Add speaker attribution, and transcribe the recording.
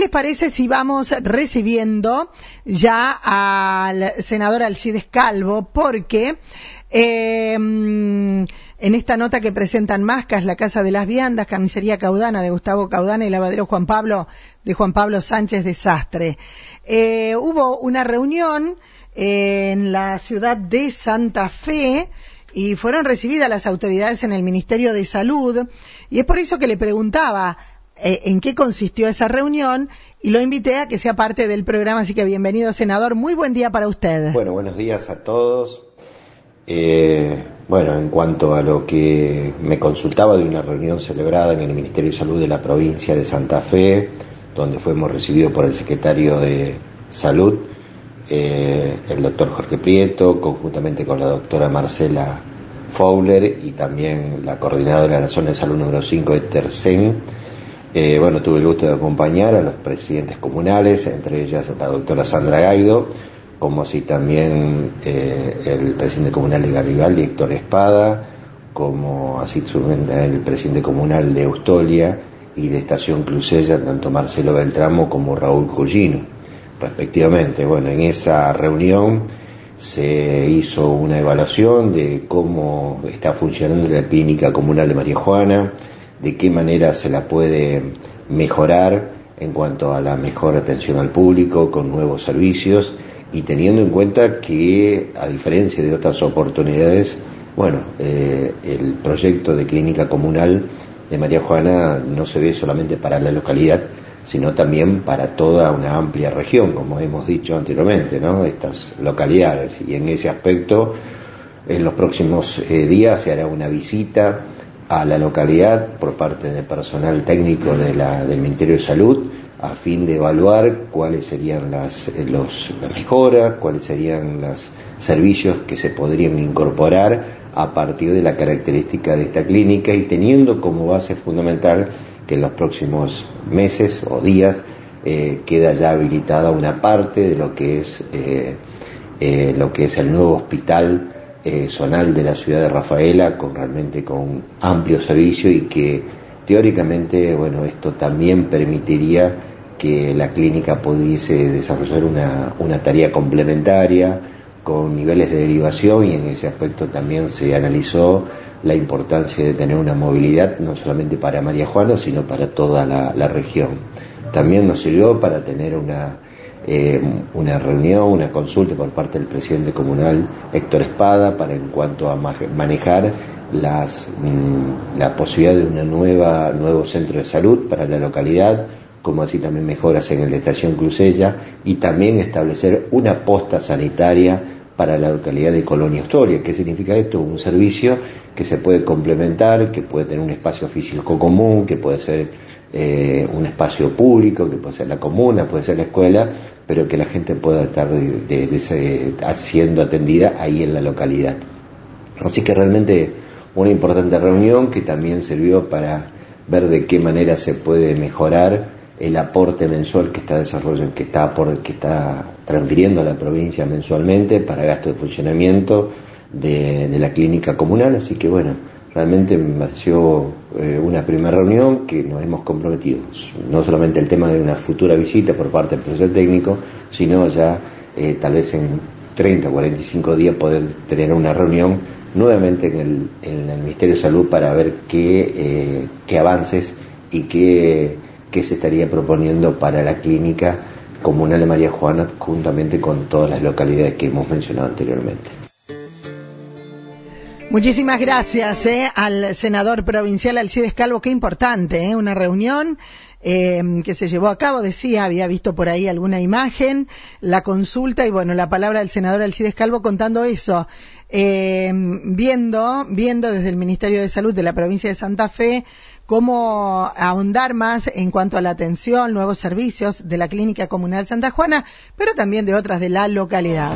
Speaker 1: les parece si vamos recibiendo ya al senador Alcides Calvo? Porque eh, en esta nota que presentan Mascas, la Casa de las Viandas, Carnicería Caudana de Gustavo Caudana y Lavadero Juan Pablo de Juan Pablo Sánchez Desastre. Eh, hubo una reunión en la ciudad de Santa Fe y fueron recibidas las autoridades en el Ministerio de Salud y es por eso que le preguntaba eh, en qué consistió esa reunión y lo invité a que sea parte del programa, así que bienvenido senador, muy buen día para usted.
Speaker 2: Bueno, buenos días a todos. Eh, bueno, en cuanto a lo que me consultaba de una reunión celebrada en el Ministerio de Salud de la provincia de Santa Fe, donde fuimos recibidos por el secretario de Salud, eh, el doctor Jorge Prieto, conjuntamente con la doctora Marcela Fowler y también la coordinadora de la zona de salud número 5 de Tercén. Eh, bueno, tuve el gusto de acompañar a los presidentes comunales, entre ellas la doctora Sandra Gaido, como así también eh, el presidente comunal de Garibaldi, Héctor Espada, como así el presidente comunal de Eustolia y de Estación Clusella, tanto Marcelo Beltramo como Raúl Collino, respectivamente. Bueno, en esa reunión se hizo una evaluación de cómo está funcionando la clínica comunal de María Juana, de qué manera se la puede mejorar en cuanto a la mejor atención al público con nuevos servicios y teniendo en cuenta que a diferencia de otras oportunidades, bueno, eh, el proyecto de clínica comunal de María Juana no se ve solamente para la localidad, sino también para toda una amplia región, como hemos dicho anteriormente, ¿no? Estas localidades. Y en ese aspecto, en los próximos eh, días se hará una visita a la localidad por parte del personal técnico de la, del Ministerio de Salud a fin de evaluar cuáles serían las, eh, los, mejoras, cuáles serían los servicios que se podrían incorporar a partir de la característica de esta clínica y teniendo como base fundamental que en los próximos meses o días eh, queda ya habilitada una parte de lo que es eh, lo que es el nuevo hospital eh, zonal de la ciudad de Rafaela con realmente con amplio servicio y que teóricamente bueno esto también permitiría que la clínica pudiese desarrollar una, una tarea complementaria con niveles de derivación y en ese aspecto también se analizó la importancia de tener una movilidad no solamente para María Juana sino para toda la, la región. También nos sirvió para tener una eh, una reunión, una consulta por parte del presidente comunal Héctor Espada para en cuanto a manejar las, mm, la posibilidad de un nuevo centro de salud para la localidad, como así también mejoras en el Estación Crucella y también establecer una posta sanitaria para la localidad de Colonia Historia. ¿Qué significa esto? Un servicio que se puede complementar, que puede tener un espacio físico común, que puede ser eh, un espacio público, que puede ser la comuna, puede ser la escuela, pero que la gente pueda estar de, siendo atendida ahí en la localidad. Así que realmente una importante reunión que también sirvió para ver de qué manera se puede mejorar el aporte mensual que está desarrollando, que está por, que está transfiriendo a la provincia mensualmente para gasto de funcionamiento de, de la clínica comunal. Así que bueno, realmente me pareció eh, una primera reunión que nos hemos comprometido, no solamente el tema de una futura visita por parte del profesor técnico, sino ya eh, tal vez en 30 o 45 días poder tener una reunión nuevamente en el, en el Ministerio de Salud para ver qué, eh, qué avances y qué, qué se estaría proponiendo para la clínica comunal de María Juana juntamente con todas las localidades que hemos mencionado anteriormente.
Speaker 1: Muchísimas gracias eh, al senador provincial Alcides Calvo, qué importante, eh, una reunión eh, que se llevó a cabo, decía, había visto por ahí alguna imagen, la consulta y bueno, la palabra del senador Alcides Calvo contando eso, eh, viendo, viendo desde el Ministerio de Salud de la provincia de Santa Fe cómo ahondar más en cuanto a la atención, nuevos servicios de la Clínica Comunal Santa Juana, pero también de otras de la localidad.